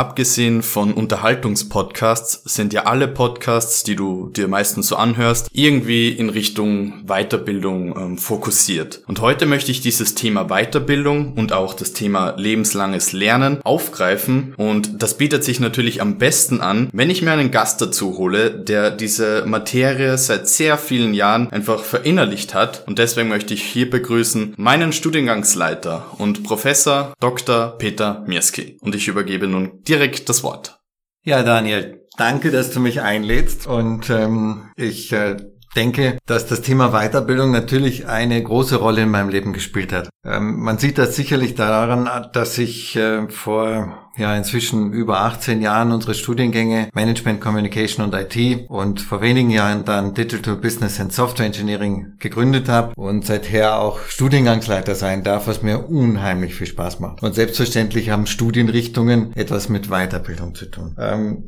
abgesehen von Unterhaltungspodcasts sind ja alle Podcasts, die du dir meistens so anhörst, irgendwie in Richtung Weiterbildung ähm, fokussiert. Und heute möchte ich dieses Thema Weiterbildung und auch das Thema lebenslanges Lernen aufgreifen. Und das bietet sich natürlich am besten an, wenn ich mir einen Gast dazu hole, der diese Materie seit sehr vielen Jahren einfach verinnerlicht hat. Und deswegen möchte ich hier begrüßen meinen Studiengangsleiter und Professor Dr. Peter Mirski. Und ich übergebe nun direkt das Wort. Ja, Daniel, danke, dass du mich einlädst. Und ähm, ich äh, denke, dass das Thema Weiterbildung natürlich eine große Rolle in meinem Leben gespielt hat. Ähm, man sieht das sicherlich daran, dass ich äh, vor ja inzwischen über 18 Jahren unsere Studiengänge Management, Communication und IT und vor wenigen Jahren dann Digital Business and Software Engineering gegründet habe und seither auch Studiengangsleiter sein darf, was mir unheimlich viel Spaß macht. Und selbstverständlich haben Studienrichtungen etwas mit Weiterbildung zu tun. Ähm,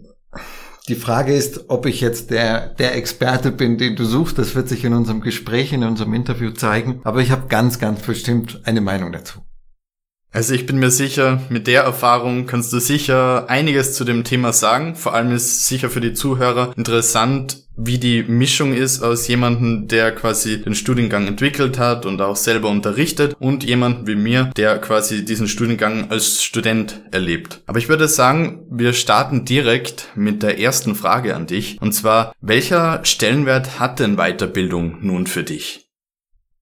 die Frage ist, ob ich jetzt der, der Experte bin, den du suchst. Das wird sich in unserem Gespräch, in unserem Interview zeigen. Aber ich habe ganz, ganz bestimmt eine Meinung dazu. Also ich bin mir sicher, mit der Erfahrung kannst du sicher einiges zu dem Thema sagen. Vor allem ist sicher für die Zuhörer interessant, wie die Mischung ist aus jemandem, der quasi den Studiengang entwickelt hat und auch selber unterrichtet und jemandem wie mir, der quasi diesen Studiengang als Student erlebt. Aber ich würde sagen, wir starten direkt mit der ersten Frage an dich. Und zwar, welcher Stellenwert hat denn Weiterbildung nun für dich?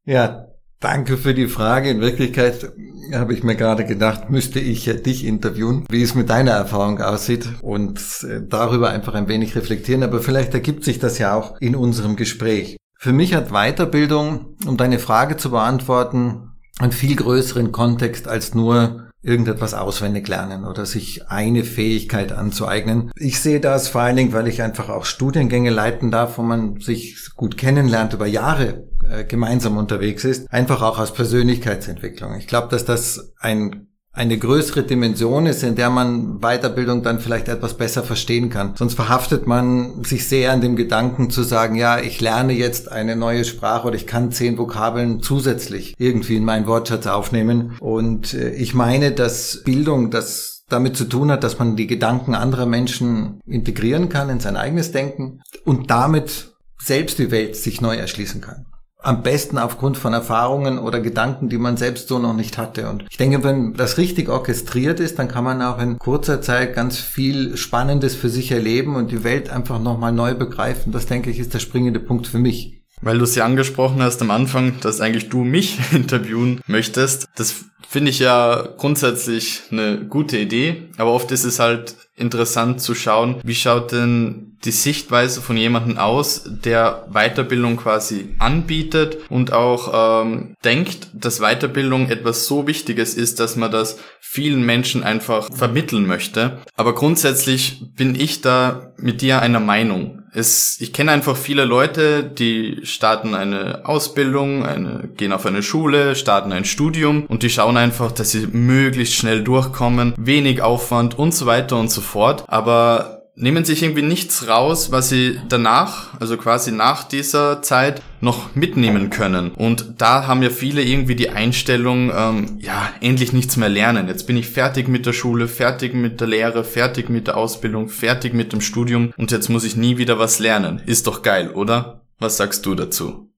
Ja, danke für die Frage. In Wirklichkeit habe ich mir gerade gedacht, müsste ich dich interviewen, wie es mit deiner Erfahrung aussieht und äh, darüber einfach ein wenig reflektieren. Aber vielleicht ergibt sich das ja auch in unserem Gespräch. Für mich hat Weiterbildung, um deine Frage zu beantworten, einen viel größeren Kontext als nur irgendetwas auswendig lernen oder sich eine Fähigkeit anzueignen. Ich sehe das vor allen Dingen, weil ich einfach auch Studiengänge leiten darf, wo man sich gut kennenlernt über Jahre äh, gemeinsam unterwegs ist, einfach auch aus Persönlichkeitsentwicklung. Ich glaube, dass das ein eine größere Dimension ist, in der man Weiterbildung dann vielleicht etwas besser verstehen kann. Sonst verhaftet man sich sehr an dem Gedanken zu sagen, ja, ich lerne jetzt eine neue Sprache oder ich kann zehn Vokabeln zusätzlich irgendwie in meinen Wortschatz aufnehmen. Und äh, ich meine, dass Bildung das damit zu tun hat, dass man die Gedanken anderer Menschen integrieren kann in sein eigenes Denken und damit selbst die Welt sich neu erschließen kann am besten aufgrund von Erfahrungen oder Gedanken, die man selbst so noch nicht hatte. Und ich denke, wenn das richtig orchestriert ist, dann kann man auch in kurzer Zeit ganz viel Spannendes für sich erleben und die Welt einfach nochmal neu begreifen. Das denke ich ist der springende Punkt für mich. Weil du es ja angesprochen hast am Anfang, dass eigentlich du mich interviewen möchtest. Das finde ich ja grundsätzlich eine gute Idee, aber oft ist es halt interessant zu schauen, wie schaut denn die Sichtweise von jemandem aus, der Weiterbildung quasi anbietet und auch ähm, denkt, dass Weiterbildung etwas so Wichtiges ist, dass man das vielen Menschen einfach vermitteln möchte. Aber grundsätzlich bin ich da mit dir einer Meinung. Es, ich kenne einfach viele Leute, die starten eine Ausbildung, eine, gehen auf eine Schule, starten ein Studium und die schauen einfach, dass sie möglichst schnell durchkommen, wenig Aufwand und so weiter und so fort. Aber nehmen sich irgendwie nichts raus, was sie danach, also quasi nach dieser Zeit, noch mitnehmen können. Und da haben ja viele irgendwie die Einstellung, ähm, ja, endlich nichts mehr lernen. Jetzt bin ich fertig mit der Schule, fertig mit der Lehre, fertig mit der Ausbildung, fertig mit dem Studium und jetzt muss ich nie wieder was lernen. Ist doch geil, oder? Was sagst du dazu?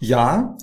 Ja,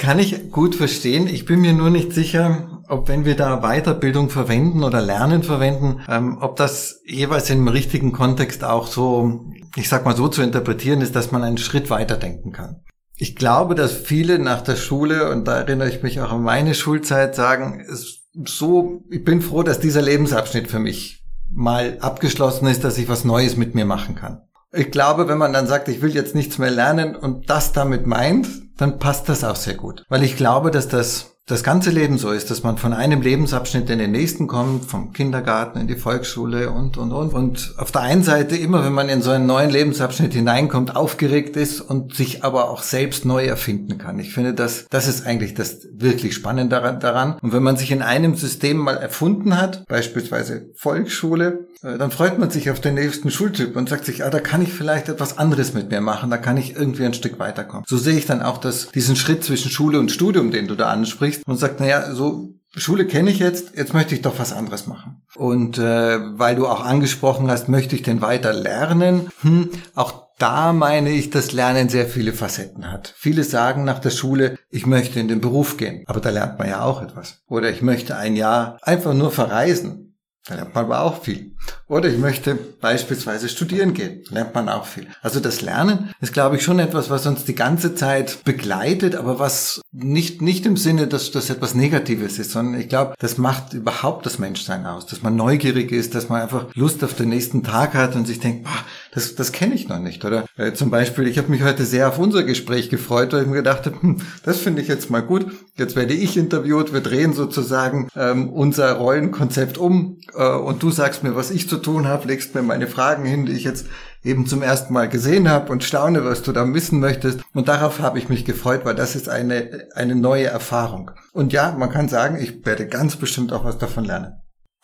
kann ich gut verstehen. Ich bin mir nur nicht sicher, ob wenn wir da Weiterbildung verwenden oder Lernen verwenden, ähm, ob das jeweils im richtigen Kontext auch so, ich sag mal so zu interpretieren ist, dass man einen Schritt weiter denken kann. Ich glaube, dass viele nach der Schule, und da erinnere ich mich auch an meine Schulzeit, sagen, es so, ich bin froh, dass dieser Lebensabschnitt für mich mal abgeschlossen ist, dass ich was Neues mit mir machen kann. Ich glaube, wenn man dann sagt, ich will jetzt nichts mehr lernen und das damit meint, dann passt das auch sehr gut. Weil ich glaube, dass das das ganze Leben so ist, dass man von einem Lebensabschnitt in den nächsten kommt, vom Kindergarten in die Volksschule und, und, und. Und auf der einen Seite immer, wenn man in so einen neuen Lebensabschnitt hineinkommt, aufgeregt ist und sich aber auch selbst neu erfinden kann. Ich finde, das, das ist eigentlich das wirklich Spannende daran. Und wenn man sich in einem System mal erfunden hat, beispielsweise Volksschule, äh, dann freut man sich auf den nächsten Schultyp und sagt sich, ah, da kann ich vielleicht etwas anderes mit mir machen, da kann ich irgendwie ein Stück weiterkommen. So sehe ich dann auch das, diesen Schritt zwischen Schule und Studium, den du da ansprichst und sagt, naja, so Schule kenne ich jetzt, jetzt möchte ich doch was anderes machen. Und äh, weil du auch angesprochen hast, möchte ich denn weiter lernen? Hm, auch da meine ich, dass Lernen sehr viele Facetten hat. Viele sagen nach der Schule, ich möchte in den Beruf gehen, aber da lernt man ja auch etwas. Oder ich möchte ein Jahr einfach nur verreisen. Da lernt man aber auch viel. Oder ich möchte beispielsweise studieren gehen, lernt man auch viel. Also das Lernen ist, glaube ich, schon etwas, was uns die ganze Zeit begleitet, aber was nicht, nicht im Sinne, dass das etwas Negatives ist, sondern ich glaube, das macht überhaupt das Menschsein aus, dass man neugierig ist, dass man einfach Lust auf den nächsten Tag hat und sich denkt, boah, das, das kenne ich noch nicht. Oder äh, zum Beispiel, ich habe mich heute sehr auf unser Gespräch gefreut, weil ich mir gedacht habe, hm, das finde ich jetzt mal gut. Jetzt werde ich interviewt, wir drehen sozusagen ähm, unser Rollenkonzept um äh, und du sagst mir, was ich zu tun habe, legst mir meine Fragen hin, die ich jetzt eben zum ersten Mal gesehen habe und staune, was du da wissen möchtest. Und darauf habe ich mich gefreut, weil das ist eine, eine neue Erfahrung. Und ja, man kann sagen, ich werde ganz bestimmt auch was davon lernen.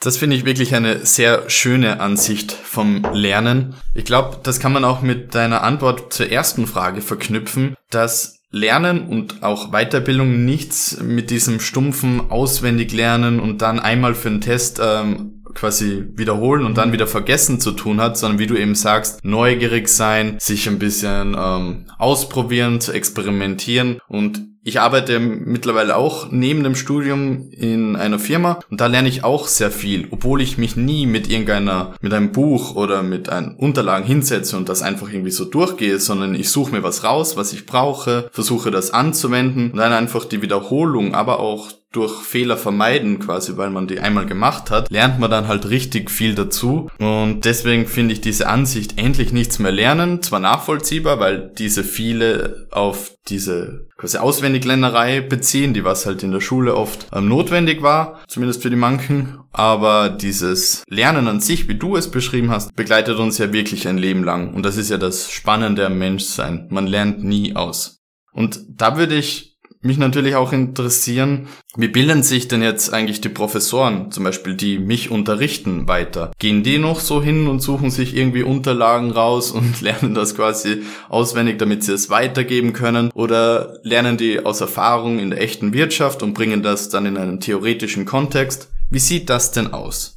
Das finde ich wirklich eine sehr schöne Ansicht vom Lernen. Ich glaube, das kann man auch mit deiner Antwort zur ersten Frage verknüpfen, dass Lernen und auch Weiterbildung nichts mit diesem stumpfen auswendig lernen und dann einmal für einen Test ähm, quasi wiederholen und dann wieder vergessen zu tun hat, sondern wie du eben sagst, neugierig sein, sich ein bisschen ähm, ausprobieren, zu experimentieren. Und ich arbeite mittlerweile auch neben dem Studium in einer Firma und da lerne ich auch sehr viel, obwohl ich mich nie mit irgendeiner, mit einem Buch oder mit einem Unterlagen hinsetze und das einfach irgendwie so durchgehe, sondern ich suche mir was raus, was ich brauche, versuche das anzuwenden und dann einfach die Wiederholung, aber auch durch Fehler vermeiden quasi, weil man die einmal gemacht hat, lernt man dann halt richtig viel dazu. Und deswegen finde ich diese Ansicht endlich nichts mehr lernen, zwar nachvollziehbar, weil diese viele auf diese quasi Auswendigländerei beziehen, die was halt in der Schule oft ähm, notwendig war, zumindest für die manchen. Aber dieses Lernen an sich, wie du es beschrieben hast, begleitet uns ja wirklich ein Leben lang. Und das ist ja das Spannende am Menschsein. Man lernt nie aus. Und da würde ich mich natürlich auch interessieren, wie bilden sich denn jetzt eigentlich die Professoren, zum Beispiel die mich unterrichten, weiter? Gehen die noch so hin und suchen sich irgendwie Unterlagen raus und lernen das quasi auswendig, damit sie es weitergeben können? Oder lernen die aus Erfahrung in der echten Wirtschaft und bringen das dann in einen theoretischen Kontext? Wie sieht das denn aus?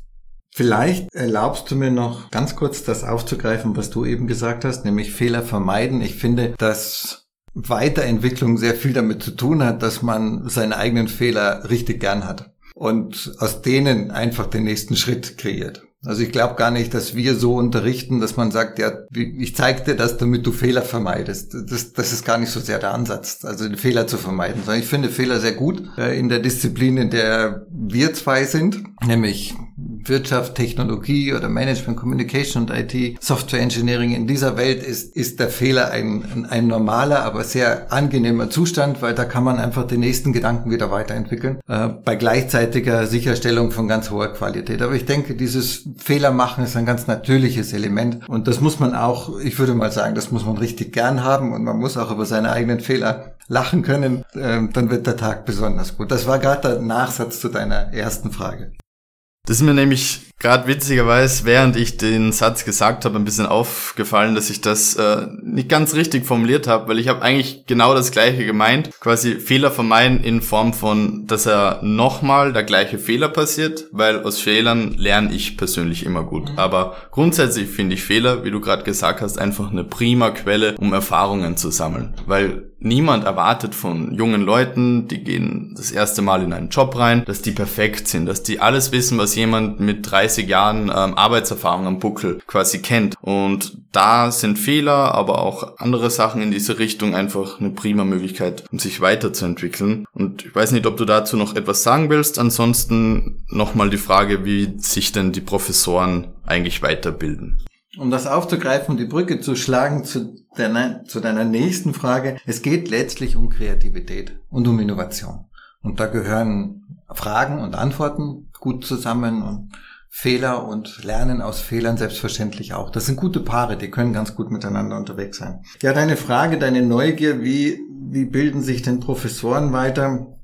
Vielleicht erlaubst du mir noch ganz kurz das aufzugreifen, was du eben gesagt hast, nämlich Fehler vermeiden. Ich finde, dass Weiterentwicklung sehr viel damit zu tun hat, dass man seine eigenen Fehler richtig gern hat und aus denen einfach den nächsten Schritt kreiert. Also ich glaube gar nicht, dass wir so unterrichten, dass man sagt, ja, ich zeige dir das, damit du Fehler vermeidest. Das, das ist gar nicht so sehr der Ansatz, also den Fehler zu vermeiden, sondern ich finde Fehler sehr gut äh, in der Disziplin, in der wir zwei sind, nämlich Wirtschaft, Technologie oder Management, Communication und IT, Software Engineering. In dieser Welt ist, ist der Fehler ein, ein normaler, aber sehr angenehmer Zustand, weil da kann man einfach den nächsten Gedanken wieder weiterentwickeln, äh, bei gleichzeitiger Sicherstellung von ganz hoher Qualität. Aber ich denke, dieses Fehler machen ist ein ganz natürliches Element und das muss man auch, ich würde mal sagen, das muss man richtig gern haben und man muss auch über seine eigenen Fehler lachen können, äh, dann wird der Tag besonders gut. Das war gerade der Nachsatz zu deiner ersten Frage. Das ist mir nämlich gerade witzigerweise, während ich den Satz gesagt habe, ein bisschen aufgefallen, dass ich das äh, nicht ganz richtig formuliert habe, weil ich habe eigentlich genau das gleiche gemeint. Quasi Fehler vermeiden in Form von, dass er nochmal der gleiche Fehler passiert, weil aus Fehlern lerne ich persönlich immer gut. Mhm. Aber grundsätzlich finde ich Fehler, wie du gerade gesagt hast, einfach eine prima Quelle, um Erfahrungen zu sammeln. Weil niemand erwartet von jungen Leuten, die gehen das erste Mal in einen Job rein, dass die perfekt sind, dass die alles wissen, was jemand mit 30 Jahren ähm, Arbeitserfahrung am Buckel quasi kennt. Und da sind Fehler, aber auch andere Sachen in diese Richtung einfach eine prima Möglichkeit, um sich weiterzuentwickeln. Und ich weiß nicht, ob du dazu noch etwas sagen willst. Ansonsten nochmal die Frage, wie sich denn die Professoren eigentlich weiterbilden. Um das aufzugreifen die Brücke zu schlagen zu deiner, zu deiner nächsten Frage. Es geht letztlich um Kreativität und um Innovation. Und da gehören Fragen und Antworten gut zusammen und Fehler und Lernen aus Fehlern selbstverständlich auch. Das sind gute Paare, die können ganz gut miteinander unterwegs sein. Ja, deine Frage, deine Neugier, wie, wie bilden sich denn Professoren weiter?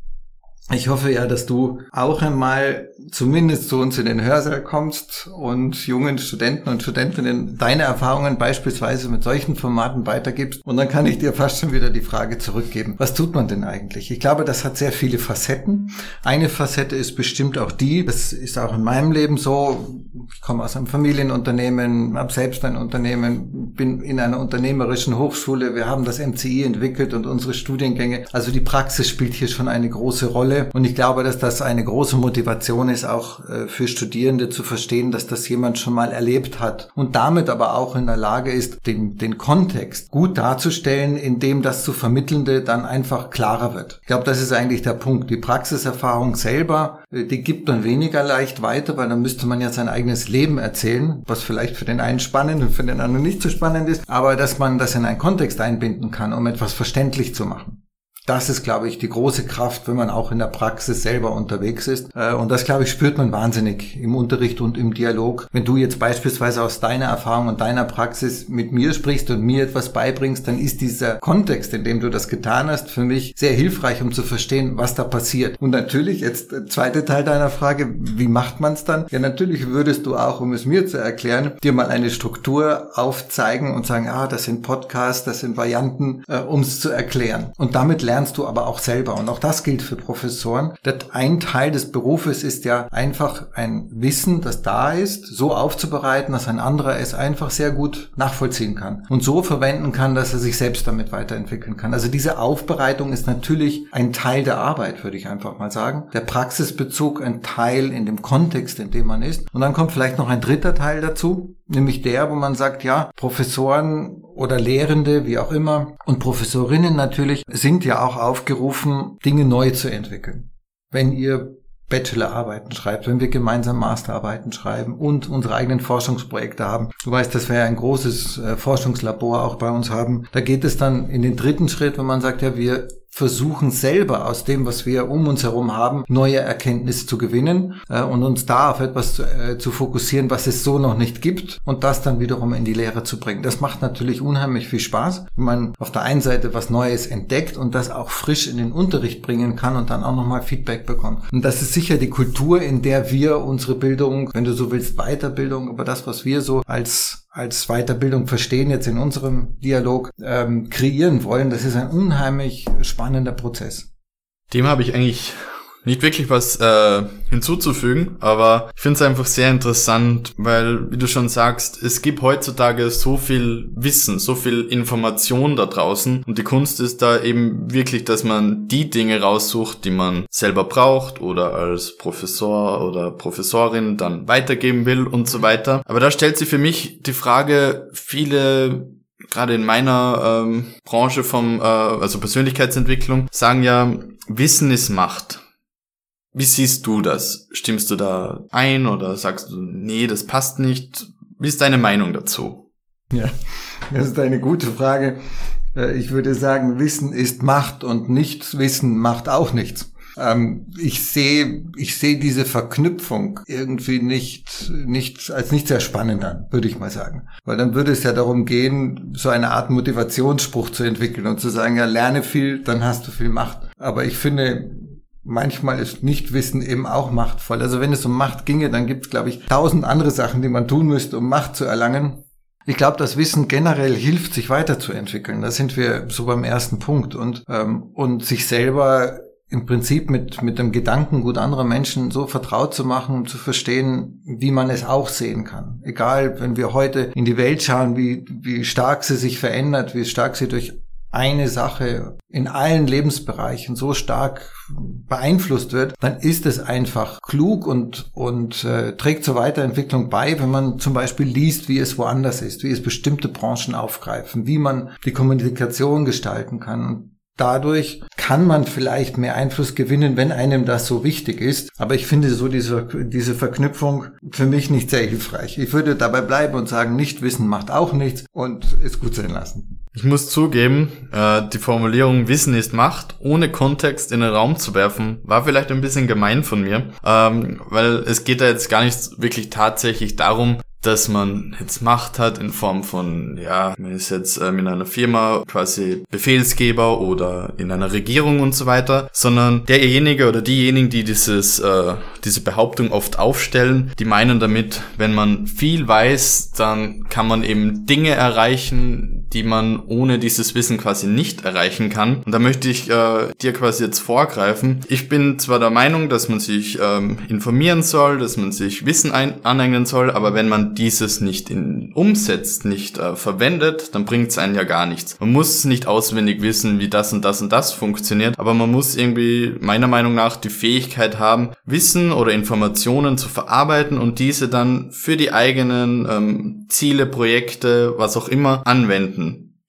Ich hoffe ja, dass du auch einmal zumindest zu uns in den Hörsaal kommst und jungen Studenten und Studentinnen deine Erfahrungen beispielsweise mit solchen Formaten weitergibst. Und dann kann ich dir fast schon wieder die Frage zurückgeben. Was tut man denn eigentlich? Ich glaube, das hat sehr viele Facetten. Eine Facette ist bestimmt auch die, das ist auch in meinem Leben so. Ich komme aus einem Familienunternehmen, habe selbst ein Unternehmen, bin in einer unternehmerischen Hochschule. Wir haben das MCI entwickelt und unsere Studiengänge. Also die Praxis spielt hier schon eine große Rolle. Rolle. Und ich glaube, dass das eine große Motivation ist, auch äh, für Studierende zu verstehen, dass das jemand schon mal erlebt hat und damit aber auch in der Lage ist, den, den Kontext gut darzustellen, indem das zu Vermittelnde dann einfach klarer wird. Ich glaube, das ist eigentlich der Punkt. Die Praxiserfahrung selber, äh, die gibt man weniger leicht weiter, weil dann müsste man ja sein eigenes Leben erzählen, was vielleicht für den einen spannend und für den anderen nicht so spannend ist, aber dass man das in einen Kontext einbinden kann, um etwas verständlich zu machen. Das ist, glaube ich, die große Kraft, wenn man auch in der Praxis selber unterwegs ist. Äh, und das, glaube ich, spürt man wahnsinnig im Unterricht und im Dialog. Wenn du jetzt beispielsweise aus deiner Erfahrung und deiner Praxis mit mir sprichst und mir etwas beibringst, dann ist dieser Kontext, in dem du das getan hast, für mich sehr hilfreich, um zu verstehen, was da passiert. Und natürlich, jetzt der zweite Teil deiner Frage, wie macht man es dann? Ja, natürlich würdest du auch, um es mir zu erklären, dir mal eine Struktur aufzeigen und sagen, ah, das sind Podcasts, das sind Varianten, äh, um es zu erklären. Und damit lernst lernst du aber auch selber. Und auch das gilt für Professoren. Das ein Teil des Berufes ist ja einfach ein Wissen, das da ist, so aufzubereiten, dass ein anderer es einfach sehr gut nachvollziehen kann und so verwenden kann, dass er sich selbst damit weiterentwickeln kann. Also diese Aufbereitung ist natürlich ein Teil der Arbeit, würde ich einfach mal sagen. Der Praxisbezug ein Teil in dem Kontext, in dem man ist. Und dann kommt vielleicht noch ein dritter Teil dazu, nämlich der, wo man sagt, ja, Professoren oder Lehrende, wie auch immer, und Professorinnen natürlich, sind ja auch aufgerufen, Dinge neu zu entwickeln. Wenn ihr Bachelorarbeiten schreibt, wenn wir gemeinsam Masterarbeiten schreiben und unsere eigenen Forschungsprojekte haben. Du weißt, dass wir ja ein großes äh, Forschungslabor auch bei uns haben. Da geht es dann in den dritten Schritt, wenn man sagt, ja, wir versuchen selber aus dem, was wir um uns herum haben, neue Erkenntnisse zu gewinnen äh, und uns da auf etwas zu, äh, zu, fokussieren, was es so noch nicht gibt und das dann wiederum in die Lehre zu bringen. Das macht natürlich unheimlich viel Spaß, wenn man auf der einen Seite was Neues entdeckt und das auch frisch in den Unterricht bringen kann und dann auch nochmal Feedback bekommt. Und das ist sicher die Kultur, in der wir unsere Bildung, wenn du so willst, Weiterbildung, aber das, was wir so als als Weiterbildung verstehen, jetzt in unserem Dialog ähm, kreieren wollen. Das ist ein unheimlich spannender Prozess. Dem habe ich eigentlich nicht wirklich was äh, hinzuzufügen, aber ich finde es einfach sehr interessant, weil, wie du schon sagst, es gibt heutzutage so viel Wissen, so viel Information da draußen und die Kunst ist da eben wirklich, dass man die Dinge raussucht, die man selber braucht oder als Professor oder Professorin dann weitergeben will und so weiter. Aber da stellt sich für mich die Frage, viele gerade in meiner ähm, Branche vom, äh, also Persönlichkeitsentwicklung, sagen ja, Wissen ist Macht. Wie siehst du das? Stimmst du da ein oder sagst du, nee, das passt nicht? Wie ist deine Meinung dazu? Ja, das ist eine gute Frage. Äh, ich würde sagen, Wissen ist Macht und nichts Wissen macht auch nichts. Ähm, ich sehe, ich sehe diese Verknüpfung irgendwie nicht, nicht, als nicht sehr spannend an, würde ich mal sagen. Weil dann würde es ja darum gehen, so eine Art Motivationsspruch zu entwickeln und zu sagen, ja, lerne viel, dann hast du viel Macht. Aber ich finde, manchmal ist Nichtwissen eben auch machtvoll. Also wenn es um Macht ginge, dann gibt es, glaube ich, tausend andere Sachen, die man tun müsste, um Macht zu erlangen. Ich glaube, das Wissen generell hilft, sich weiterzuentwickeln. Da sind wir so beim ersten Punkt. Und, ähm, und sich selber im Prinzip mit, mit dem Gedankengut anderer Menschen so vertraut zu machen, um zu verstehen, wie man es auch sehen kann. Egal, wenn wir heute in die Welt schauen, wie, wie stark sie sich verändert, wie stark sie durch eine Sache in allen Lebensbereichen so stark beeinflusst wird, dann ist es einfach klug und, und äh, trägt zur Weiterentwicklung bei, wenn man zum Beispiel liest, wie es woanders ist, wie es bestimmte Branchen aufgreifen, wie man die Kommunikation gestalten kann. Und Dadurch kann man vielleicht mehr Einfluss gewinnen, wenn einem das so wichtig ist. Aber ich finde so diese, diese Verknüpfung für mich nicht sehr hilfreich. Ich würde dabei bleiben und sagen, nicht wissen macht auch nichts und es gut sein lassen. Ich muss zugeben, äh, die Formulierung Wissen ist Macht, ohne Kontext in den Raum zu werfen, war vielleicht ein bisschen gemein von mir, ähm, weil es geht da jetzt gar nicht wirklich tatsächlich darum, dass man jetzt Macht hat in Form von, ja, man ist jetzt ähm, in einer Firma quasi Befehlsgeber oder in einer Regierung und so weiter, sondern derjenige oder diejenigen, die dieses, äh, diese Behauptung oft aufstellen, die meinen damit, wenn man viel weiß, dann kann man eben Dinge erreichen, die man ohne dieses Wissen quasi nicht erreichen kann. Und da möchte ich äh, dir quasi jetzt vorgreifen. Ich bin zwar der Meinung, dass man sich ähm, informieren soll, dass man sich Wissen aneignen soll, aber wenn man dieses nicht in, umsetzt, nicht äh, verwendet, dann bringt es einen ja gar nichts. Man muss nicht auswendig wissen, wie das und das und das funktioniert, aber man muss irgendwie meiner Meinung nach die Fähigkeit haben, Wissen oder Informationen zu verarbeiten und diese dann für die eigenen ähm, Ziele, Projekte, was auch immer anwenden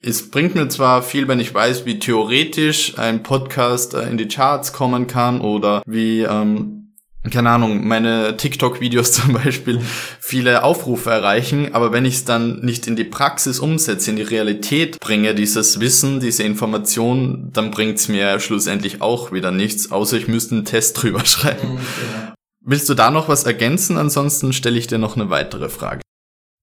es bringt mir zwar viel, wenn ich weiß, wie theoretisch ein Podcast äh, in die Charts kommen kann oder wie, ähm, keine Ahnung, meine TikTok-Videos zum Beispiel viele Aufrufe erreichen, aber wenn ich es dann nicht in die Praxis umsetze, in die Realität bringe, dieses Wissen, diese Information, dann bringt es mir schlussendlich auch wieder nichts, außer ich müsste einen Test drüber schreiben. Mhm, genau. Willst du da noch was ergänzen? Ansonsten stelle ich dir noch eine weitere Frage.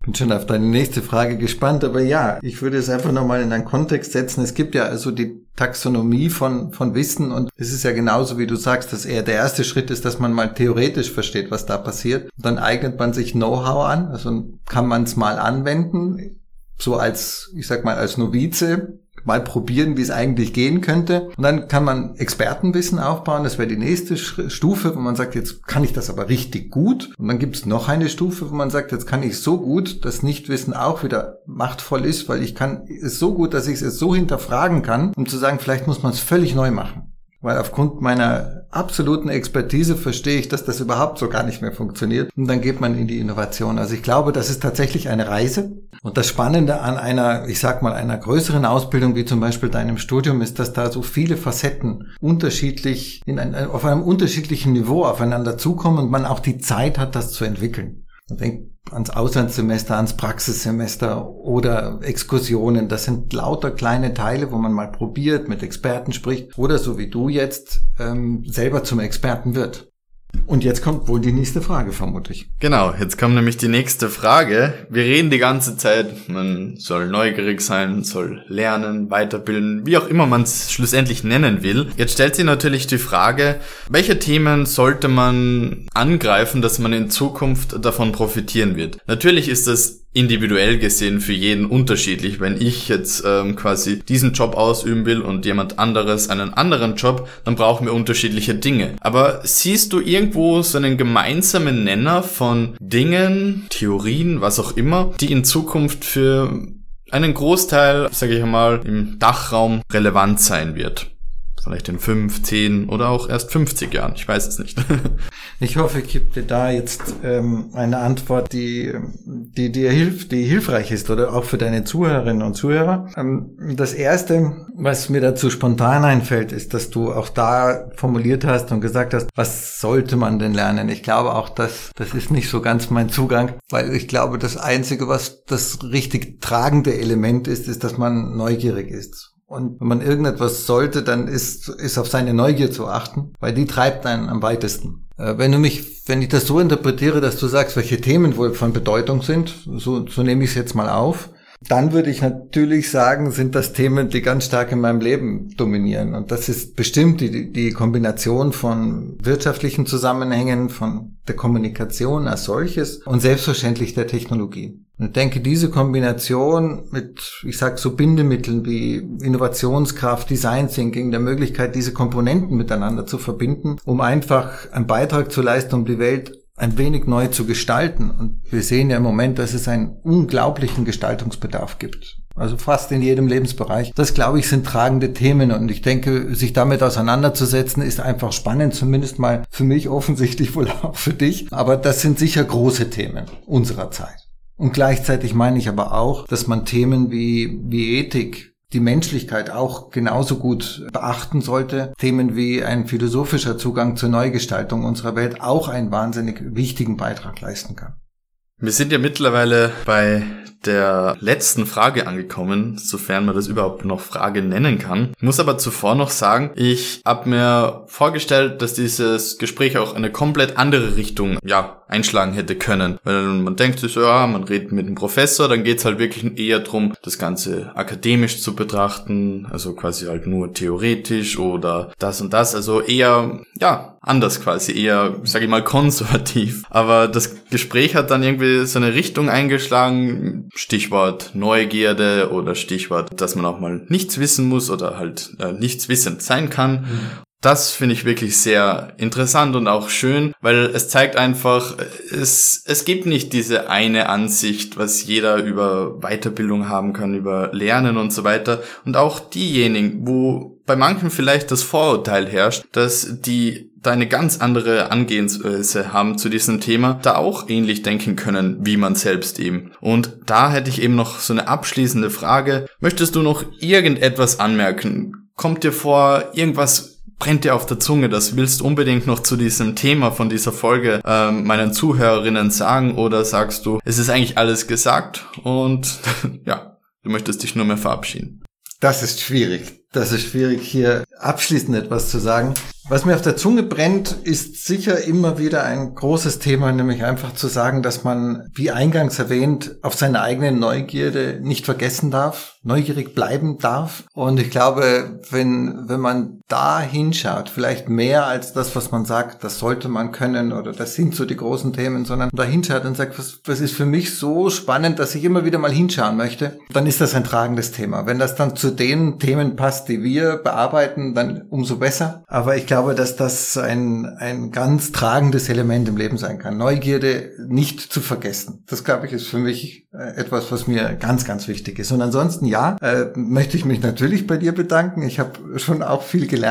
Bin schon auf deine nächste Frage gespannt, aber ja, ich würde es einfach nochmal in einen Kontext setzen. Es gibt ja also die Taxonomie von, von Wissen und es ist ja genauso, wie du sagst, dass eher der erste Schritt ist, dass man mal theoretisch versteht, was da passiert. Und dann eignet man sich Know-how an, also kann man es mal anwenden, so als, ich sag mal, als Novize mal probieren, wie es eigentlich gehen könnte. Und dann kann man Expertenwissen aufbauen. Das wäre die nächste Stufe, wo man sagt, jetzt kann ich das aber richtig gut. Und dann gibt es noch eine Stufe, wo man sagt, jetzt kann ich so gut, dass Nichtwissen auch wieder machtvoll ist, weil ich kann es so gut, dass ich es so hinterfragen kann, um zu sagen, vielleicht muss man es völlig neu machen weil aufgrund meiner absoluten Expertise verstehe ich, dass das überhaupt so gar nicht mehr funktioniert. Und dann geht man in die Innovation. Also ich glaube, das ist tatsächlich eine Reise. Und das Spannende an einer, ich sag mal, einer größeren Ausbildung wie zum Beispiel deinem Studium ist, dass da so viele Facetten unterschiedlich in ein, auf einem unterschiedlichen Niveau aufeinander zukommen und man auch die Zeit hat, das zu entwickeln. Man denkt ans Auslandssemester, ans Praxissemester oder Exkursionen. Das sind lauter kleine Teile, wo man mal probiert, mit Experten spricht oder so wie du jetzt ähm, selber zum Experten wird. Und jetzt kommt wohl die nächste Frage, vermute ich. Genau, jetzt kommt nämlich die nächste Frage. Wir reden die ganze Zeit, man soll neugierig sein, soll lernen, weiterbilden, wie auch immer man es schlussendlich nennen will. Jetzt stellt sich natürlich die Frage, welche Themen sollte man angreifen, dass man in Zukunft davon profitieren wird? Natürlich ist das individuell gesehen für jeden unterschiedlich. Wenn ich jetzt ähm, quasi diesen Job ausüben will und jemand anderes einen anderen Job, dann brauchen wir unterschiedliche Dinge. Aber siehst du irgendwo so einen gemeinsamen Nenner von Dingen, Theorien, was auch immer, die in Zukunft für einen Großteil, sage ich einmal, im Dachraum relevant sein wird? Vielleicht in fünf, zehn oder auch erst 50 Jahren. Ich weiß es nicht. ich hoffe, ich gebe dir da jetzt ähm, eine Antwort, die, die dir hilft, die hilfreich ist oder auch für deine Zuhörerinnen und Zuhörer. Ähm, das erste, was mir dazu spontan einfällt, ist, dass du auch da formuliert hast und gesagt hast, was sollte man denn lernen? Ich glaube auch, dass das ist nicht so ganz mein Zugang, weil ich glaube, das einzige, was das richtig tragende Element ist, ist, dass man neugierig ist. Und wenn man irgendetwas sollte, dann ist, ist auf seine Neugier zu achten, weil die treibt einen am weitesten. Äh, wenn du mich, wenn ich das so interpretiere, dass du sagst, welche Themen wohl von Bedeutung sind, so, so nehme ich es jetzt mal auf, dann würde ich natürlich sagen, sind das Themen, die ganz stark in meinem Leben dominieren. Und das ist bestimmt die, die Kombination von wirtschaftlichen Zusammenhängen, von der Kommunikation als solches und selbstverständlich der Technologie. Und ich denke, diese Kombination mit, ich sag so Bindemitteln wie Innovationskraft, Design Thinking, der Möglichkeit, diese Komponenten miteinander zu verbinden, um einfach einen Beitrag zu leisten, um die Welt ein wenig neu zu gestalten. Und wir sehen ja im Moment, dass es einen unglaublichen Gestaltungsbedarf gibt. Also fast in jedem Lebensbereich. Das, glaube ich, sind tragende Themen. Und ich denke, sich damit auseinanderzusetzen, ist einfach spannend. Zumindest mal für mich offensichtlich wohl auch für dich. Aber das sind sicher große Themen unserer Zeit. Und gleichzeitig meine ich aber auch, dass man Themen wie, wie Ethik, die Menschlichkeit auch genauso gut beachten sollte. Themen wie ein philosophischer Zugang zur Neugestaltung unserer Welt auch einen wahnsinnig wichtigen Beitrag leisten kann. Wir sind ja mittlerweile bei der letzten Frage angekommen, sofern man das überhaupt noch Frage nennen kann. Ich muss aber zuvor noch sagen, ich habe mir vorgestellt, dass dieses Gespräch auch eine komplett andere Richtung ja, einschlagen hätte können. Weil man denkt sich ja, man redet mit einem Professor, dann geht's halt wirklich eher drum, das Ganze akademisch zu betrachten, also quasi halt nur theoretisch oder das und das, also eher, ja, anders quasi, eher, sag ich mal, konservativ. Aber das Gespräch hat dann irgendwie so eine Richtung eingeschlagen, Stichwort Neugierde oder Stichwort, dass man auch mal nichts wissen muss oder halt äh, nichts wissend sein kann. Mhm. Das finde ich wirklich sehr interessant und auch schön, weil es zeigt einfach, es, es gibt nicht diese eine Ansicht, was jeder über Weiterbildung haben kann, über Lernen und so weiter. Und auch diejenigen, wo bei manchen vielleicht das Vorurteil herrscht, dass die da eine ganz andere Angehensweise haben zu diesem Thema, da auch ähnlich denken können, wie man selbst eben. Und da hätte ich eben noch so eine abschließende Frage. Möchtest du noch irgendetwas anmerken? Kommt dir vor, irgendwas brennt dir auf der Zunge, das willst unbedingt noch zu diesem Thema von dieser Folge ähm, meinen Zuhörerinnen sagen oder sagst du, es ist eigentlich alles gesagt und ja, du möchtest dich nur mehr verabschieden? Das ist schwierig. Das ist schwierig, hier abschließend etwas zu sagen. Was mir auf der Zunge brennt, ist sicher immer wieder ein großes Thema, nämlich einfach zu sagen, dass man, wie eingangs erwähnt, auf seine eigene Neugierde nicht vergessen darf, neugierig bleiben darf. Und ich glaube, wenn, wenn man da hinschaut, vielleicht mehr als das, was man sagt, das sollte man können oder das sind so die großen Themen, sondern da hinschaut und sagt, was, was ist für mich so spannend, dass ich immer wieder mal hinschauen möchte, dann ist das ein tragendes Thema. Wenn das dann zu den Themen passt, die wir bearbeiten, dann umso besser. Aber ich glaube, dass das ein, ein ganz tragendes Element im Leben sein kann. Neugierde nicht zu vergessen. Das, glaube ich, ist für mich äh, etwas, was mir ganz, ganz wichtig ist. Und ansonsten, ja, äh, möchte ich mich natürlich bei dir bedanken. Ich habe schon auch viel gelernt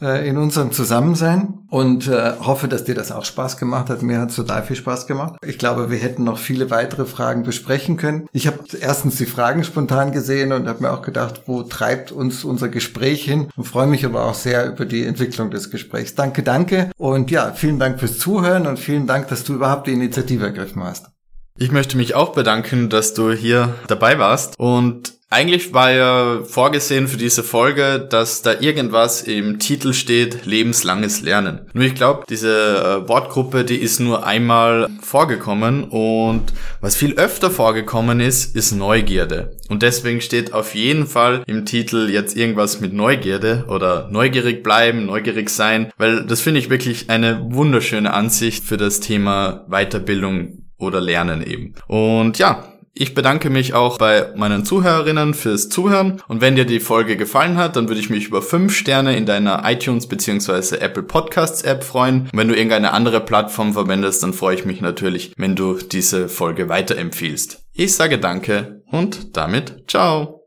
äh, in unserem Zusammensein und äh, hoffe, dass dir das auch Spaß gemacht hat. Mir hat es total viel Spaß gemacht. Ich glaube, wir hätten noch viele weitere Fragen besprechen können. Ich habe erstens die Fragen spontan gesehen und habe mir auch gedacht, wo treibt uns unser Gespräch hin und freue mich aber auch sehr über die Entwicklung des Gesprächs. Danke, danke und ja, vielen Dank fürs Zuhören und vielen Dank, dass du überhaupt die Initiative ergriffen hast. Ich möchte mich auch bedanken, dass du hier dabei warst und eigentlich war ja vorgesehen für diese Folge, dass da irgendwas im Titel steht, lebenslanges Lernen. Nur ich glaube, diese äh, Wortgruppe, die ist nur einmal vorgekommen und was viel öfter vorgekommen ist, ist Neugierde. Und deswegen steht auf jeden Fall im Titel jetzt irgendwas mit Neugierde oder neugierig bleiben, neugierig sein, weil das finde ich wirklich eine wunderschöne Ansicht für das Thema Weiterbildung oder Lernen eben. Und ja, ich bedanke mich auch bei meinen Zuhörerinnen fürs Zuhören und wenn dir die Folge gefallen hat, dann würde ich mich über 5 Sterne in deiner iTunes bzw. Apple Podcasts App freuen. Und wenn du irgendeine andere Plattform verwendest, dann freue ich mich natürlich, wenn du diese Folge weiterempfiehlst. Ich sage danke und damit ciao.